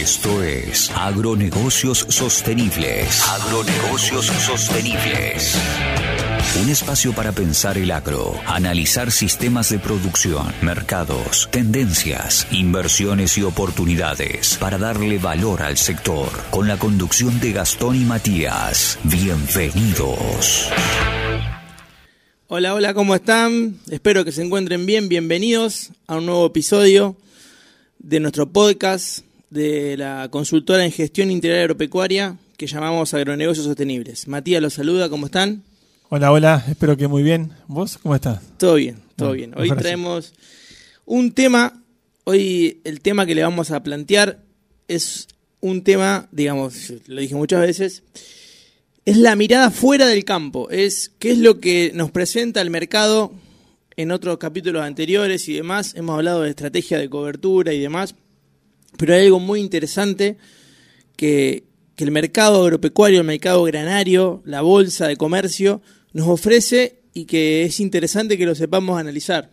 Esto es Agronegocios Sostenibles. Agronegocios Sostenibles. Un espacio para pensar el agro, analizar sistemas de producción, mercados, tendencias, inversiones y oportunidades para darle valor al sector. Con la conducción de Gastón y Matías. Bienvenidos. Hola, hola, ¿cómo están? Espero que se encuentren bien. Bienvenidos a un nuevo episodio de nuestro podcast de la consultora en gestión integral agropecuaria que llamamos Agronegocios Sostenibles. Matías los saluda, ¿cómo están? Hola, hola, espero que muy bien. ¿Vos cómo estás? Todo bien, todo bien. Hoy traemos un tema, hoy el tema que le vamos a plantear es un tema, digamos, lo dije muchas veces, es la mirada fuera del campo, es qué es lo que nos presenta el mercado en otros capítulos anteriores y demás, hemos hablado de estrategia de cobertura y demás, pero hay algo muy interesante que, el mercado agropecuario, el mercado granario, la bolsa de comercio, nos ofrece y que es interesante que lo sepamos analizar.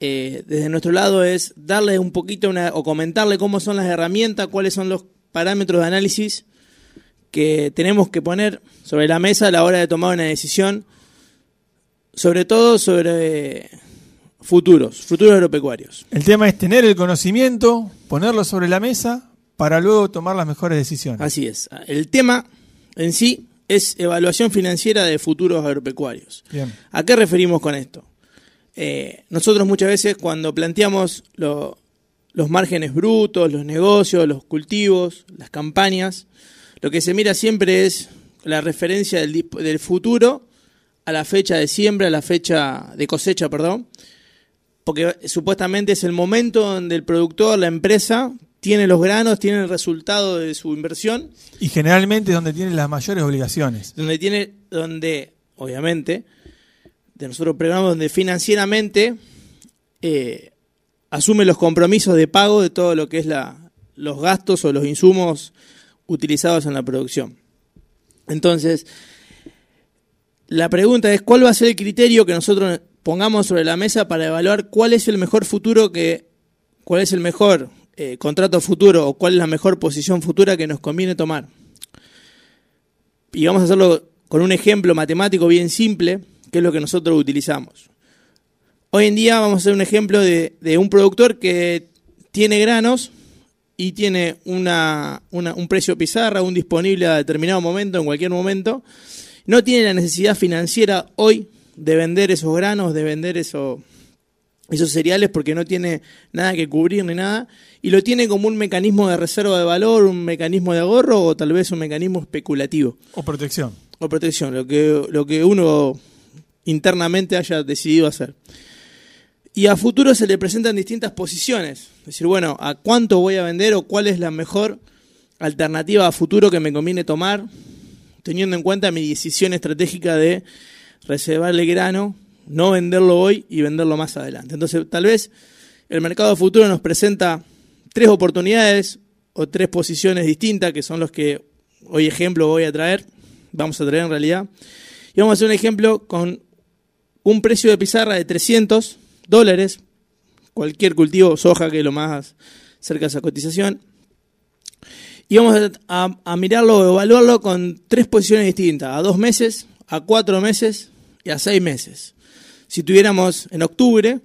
Eh, desde nuestro lado es darle un poquito una, o comentarle cómo son las herramientas, cuáles son los parámetros de análisis que tenemos que poner sobre la mesa a la hora de tomar una decisión, sobre todo sobre futuros, futuros agropecuarios. El tema es tener el conocimiento, ponerlo sobre la mesa para luego tomar las mejores decisiones. Así es. El tema en sí es evaluación financiera de futuros agropecuarios. ¿A qué referimos con esto? Eh, nosotros muchas veces cuando planteamos los márgenes brutos, los negocios, los cultivos, las campañas, lo que se mira siempre es la referencia del, del futuro a la fecha de siembra, a la fecha de cosecha, perdón, porque supuestamente es el momento donde el productor, la empresa, tiene los granos, tiene el resultado de su inversión. Y generalmente es donde tiene las mayores obligaciones. Donde tiene, donde, obviamente, de nosotros programas donde financieramente eh, asume los compromisos de pago de todo lo que es la, los gastos o los insumos utilizados en la producción. Entonces, la pregunta es, ¿cuál va a ser el criterio que nosotros pongamos sobre la mesa para evaluar cuál es el mejor futuro que, cuál es el mejor eh, contrato futuro o cuál es la mejor posición futura que nos conviene tomar. Y vamos a hacerlo con un ejemplo matemático bien simple, que es lo que nosotros utilizamos. Hoy en día vamos a hacer un ejemplo de, un productor que tiene granos y tiene una, un precio pizarra, un disponible a determinado momento, en cualquier momento. No tiene la necesidad financiera hoy de vender esos granos, de vender eso, esos cereales porque no tiene nada que cubrir ni nada, y lo tiene como un mecanismo de reserva de valor, un mecanismo de ahorro o tal vez un mecanismo especulativo. O protección. O protección, lo que, lo que uno internamente haya decidido hacer. Y a futuro se le presentan distintas posiciones. Es decir, bueno, ¿a cuánto voy a vender o cuál es la mejor alternativa a futuro que me conviene tomar, teniendo en cuenta mi decisión estratégica de reservarle grano no venderlo hoy y venderlo más adelante. Entonces, tal vez el mercado futuro nos presenta tres oportunidades o tres posiciones distintas, que son los que hoy ejemplo voy a traer, vamos a traer en realidad. Y vamos a hacer un ejemplo con un precio de pizarra de 300 dólares, cualquier cultivo, soja, que es lo más cerca de esa cotización. Y vamos a, mirarlo evaluarlo con tres posiciones distintas, a dos meses, a cuatro meses y a seis meses. Si tuviéramos en octubre,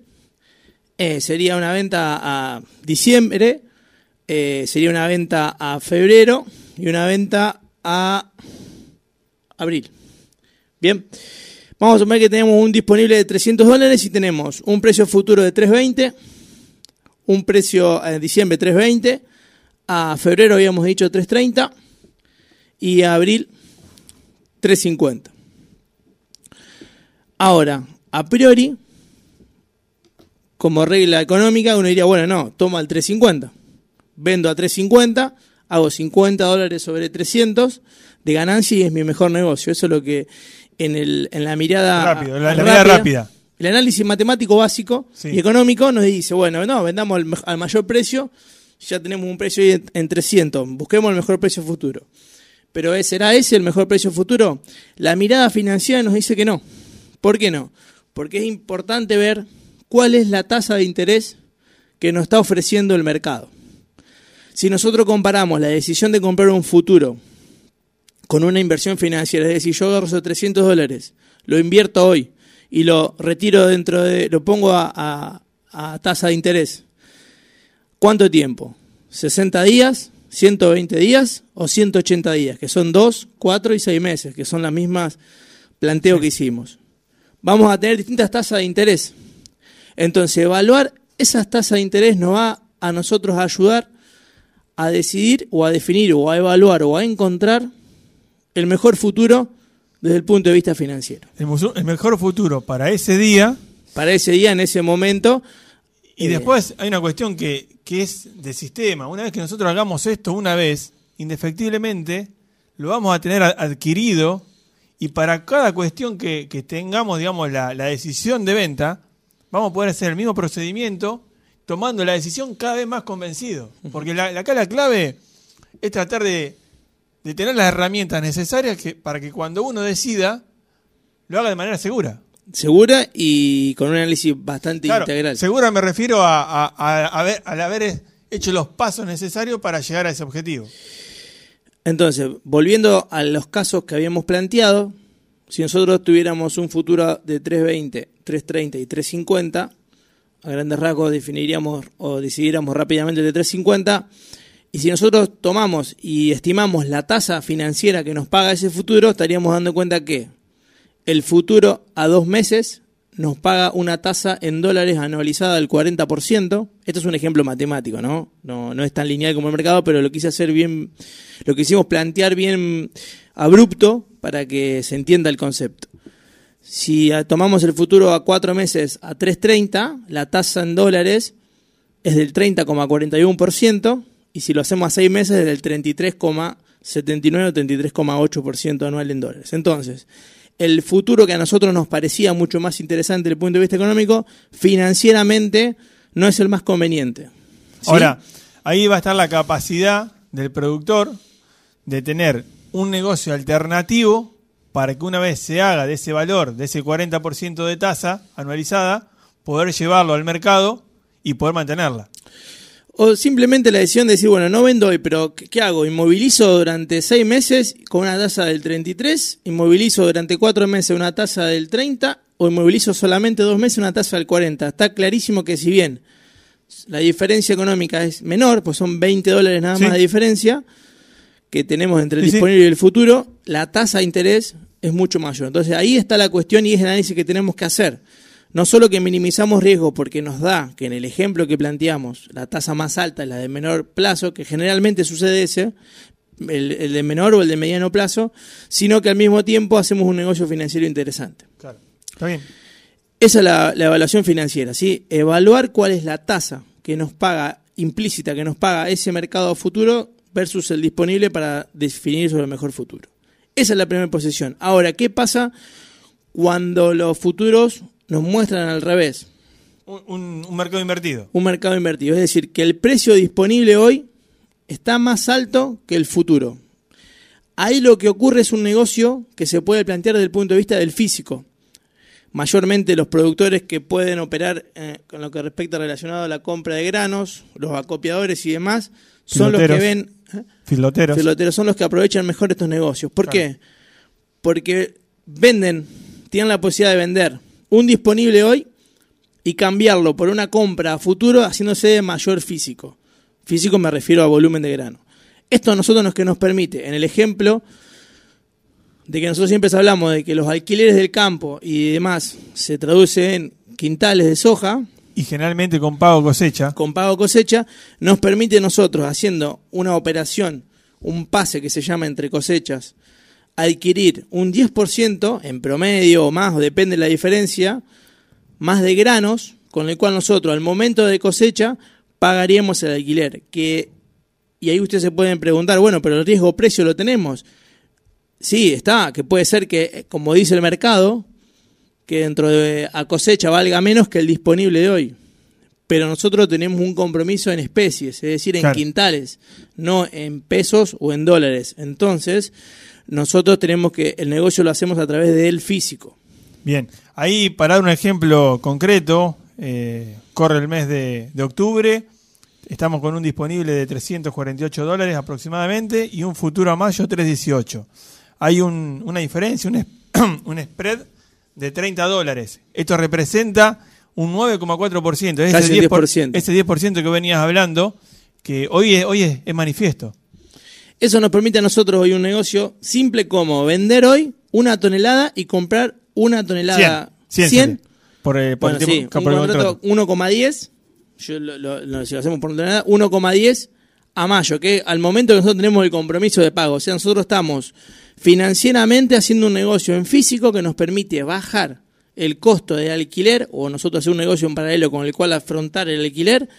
eh, sería una venta a diciembre, eh, sería una venta a febrero y una venta a abril. Bien, vamos a ver que tenemos un disponible de 300 dólares y tenemos un precio futuro de 320, un precio en diciembre 320, a febrero habíamos dicho 330 y a abril 350. Ahora, a priori, como regla económica, uno diría, bueno, no, toma el 350. Vendo a 350, hago 50 dólares sobre 300 de ganancia y es mi mejor negocio. Eso es lo que en, el, en la mirada Rápido, la, mirada rápida. El análisis matemático básico y económico nos dice, bueno, no, vendamos al, mayor precio, ya tenemos un precio en, en 300, busquemos el mejor precio futuro. Pero ¿será ese el mejor precio futuro? La mirada financiera nos dice que no. ¿Por qué no? Porque es importante ver cuál es la tasa de interés que nos está ofreciendo el mercado. Si nosotros comparamos la decisión de comprar un futuro con una inversión financiera, es decir, yo agarro esos 300 dólares, lo invierto hoy y lo retiro dentro de, lo pongo a, a, a tasa de interés. ¿Cuánto tiempo? ¿60 días? 120 días o 180 días, que son 2, 4 y 6 meses, que son las mismas planteos que hicimos. Vamos a tener distintas tasas de interés. Entonces, evaluar esas tasas de interés nos va a nosotros a ayudar a decidir o a definir o a evaluar o a encontrar el mejor futuro desde el punto de vista financiero. El, mejor futuro para ese día. Para ese día, en ese momento, Y Eh. después hay una cuestión que, que es de sistema. Una vez que nosotros hagamos esto una vez, indefectiblemente lo vamos a tener adquirido y para cada cuestión que, que tengamos, digamos, la, la decisión de venta, vamos a poder hacer el mismo procedimiento tomando la decisión cada vez más convencido. Porque la, acá la clave es tratar de, de tener las herramientas necesarias que, para que cuando uno decida, lo haga de manera segura. segura y con un análisis bastante Claro, integral. Segura me refiero a, a- a- a haber- al haber hecho los pasos necesarios para llegar a ese objetivo. Entonces, volviendo a los casos que habíamos planteado, si nosotros tuviéramos un futuro de 320, 330 y 350, a grandes rasgos definiríamos o decidiéramos rápidamente de 350, y si nosotros tomamos y estimamos la tasa financiera que nos paga ese futuro, estaríamos dando cuenta que el futuro a dos meses nos paga una tasa en dólares anualizada del 40%. Esto es un ejemplo matemático, ¿no? No, es tan lineal como el mercado, pero lo quise hacer bien, lo quisimos plantear bien abrupto para que se entienda el concepto. Si tomamos el futuro a cuatro meses a 3.30, la tasa en dólares es del 30,41%, y si lo hacemos a seis meses es del 33,79 o 33,8% anual en dólares. Entonces, el futuro que a nosotros nos parecía mucho más interesante desde el punto de vista económico, financieramente no es el más conveniente. Ahora, ahí va a estar la capacidad del productor de tener un negocio alternativo para que una vez se haga de ese valor, de ese 40% de tasa anualizada, poder llevarlo al mercado y poder mantenerla. O simplemente la decisión de decir, bueno, no vendo hoy, pero ¿qué, hago? ¿Inmovilizo durante seis meses con una tasa del 33? ¿Inmovilizo durante cuatro meses una tasa del 30? ¿O inmovilizo solamente dos meses una tasa del 40? Está clarísimo que si bien la diferencia económica es menor, pues son 20 dólares nada Sí. más de diferencia que tenemos entre el Sí, sí. disponible y el futuro, la tasa de interés es mucho mayor. Entonces ahí está la cuestión y es el análisis que tenemos que hacer. No solo que minimizamos riesgo porque nos da que en el ejemplo que planteamos la tasa más alta es la de menor plazo, que generalmente sucede ese, el, el de menor o el de mediano plazo, sino que al mismo tiempo hacemos un negocio financiero interesante. Claro. Está bien. Esa es la, la evaluación financiera, ¿sí? Evaluar cuál es la tasa que nos paga, implícita, que nos paga ese mercado futuro versus el disponible para definir sobre el mejor futuro. Esa es la primera posición. Ahora, ¿qué pasa cuando los futuros nos muestran al revés? Un, un- un mercado invertido. Un mercado invertido. Es decir, que el precio disponible hoy está más alto que el futuro. Ahí lo que ocurre es un negocio que se puede plantear desde el punto de vista del físico. Mayormente los productores que pueden operar eh, con lo que respecta relacionado a la compra de granos, los acopiadores y demás, son los que ven... ¿eh? Filoteros. Filoteros son los que aprovechan mejor estos negocios. ¿Por Claro. qué? Porque venden, tienen la posibilidad de vender un disponible hoy y cambiarlo por una compra a futuro haciéndose de mayor físico. Físico me refiero a volumen de grano. Esto a nosotros nos que nos permite, en el ejemplo de que nosotros siempre hablamos de que los alquileres del campo y demás se traduce en quintales de soja, Y generalmente con pago cosecha. con pago cosecha, nos permite nosotros, haciendo una operación, un pase que se llama entre cosechas, adquirir un 10% en promedio o más, o depende de la diferencia, más de granos, con el cual nosotros al momento de cosecha pagaríamos el alquiler. Que, y ahí ustedes se pueden preguntar, bueno, pero el riesgo precio lo tenemos. Sí, está, que puede ser que, eh, como dice el mercado, que dentro de a cosecha valga menos que el disponible de hoy. Pero nosotros tenemos un compromiso en especies, es decir, en Claro. quintales, no en pesos o en dólares. Entonces, nosotros tenemos que el negocio lo hacemos a través del físico. Bien, ahí para dar un ejemplo concreto, eh, corre el mes de, de octubre, Estamos con un disponible de 348 dólares aproximadamente y un futuro a mayo 318. Hay un, una diferencia, un, un spread de 30 dólares. Esto representa un 9,4%. Ese 10%, 10%. ese 10% que venías hablando, que hoy es, hoy es, manifiesto. Eso nos permite a nosotros hoy un negocio simple como vender hoy una tonelada y comprar una tonelada 100. 100, por, el, por sí, un contrato 1,10. Yo lo, lo, si lo hacemos por tonelada, 1,10 a mayo, que al momento que nosotros tenemos el compromiso de pago, o sea, nosotros estamos financieramente haciendo un negocio en físico que nos permite bajar el costo de alquiler, o nosotros hacer un negocio en paralelo con el cual afrontar el alquiler,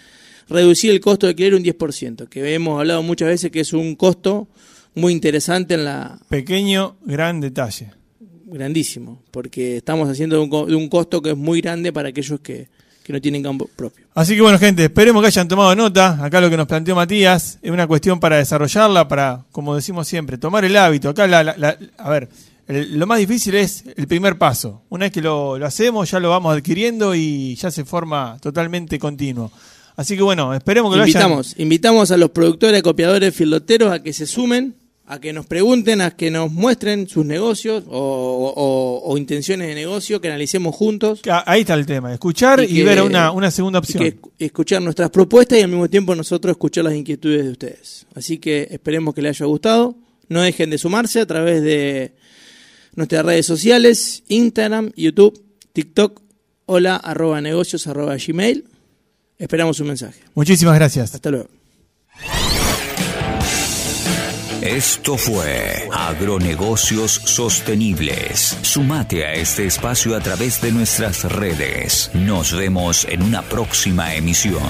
reducir el costo de alquiler un 10%, que hemos hablado muchas veces que es un costo muy interesante en la... Pequeño, gran detalle. Grandísimo, porque estamos haciendo de un, de un costo que es muy grande para aquellos que, que no tienen campo propio. Así que bueno, gente, esperemos que hayan tomado nota. Acá lo que nos planteó Matías es una cuestión para desarrollarla, para, como decimos siempre, tomar el hábito. Acá, la, a ver, lo más difícil es el primer paso. Una vez que lo, hacemos, ya lo vamos adquiriendo y ya se forma totalmente continuo. Así que bueno, esperemos que invitamos, lo hayan... Invitamos a los productores, copiadores, filoteros a que se sumen, a que nos pregunten, a que nos muestren sus negocios o, intenciones de negocio, que analicemos juntos. Ahí está el tema, escuchar y, ver una, una, segunda opción. escuchar nuestras propuestas y al mismo tiempo nosotros escuchar las inquietudes de ustedes. Así que esperemos que les haya gustado. No dejen de sumarse a través de nuestras redes sociales, Instagram, YouTube, TikTok, hola arroba negocios arroba gmail. Esperamos un mensaje. Muchísimas gracias. Hasta luego. Esto fue Agronegocios Sostenibles. Sumate a este espacio a través de nuestras redes. Nos vemos en una próxima emisión.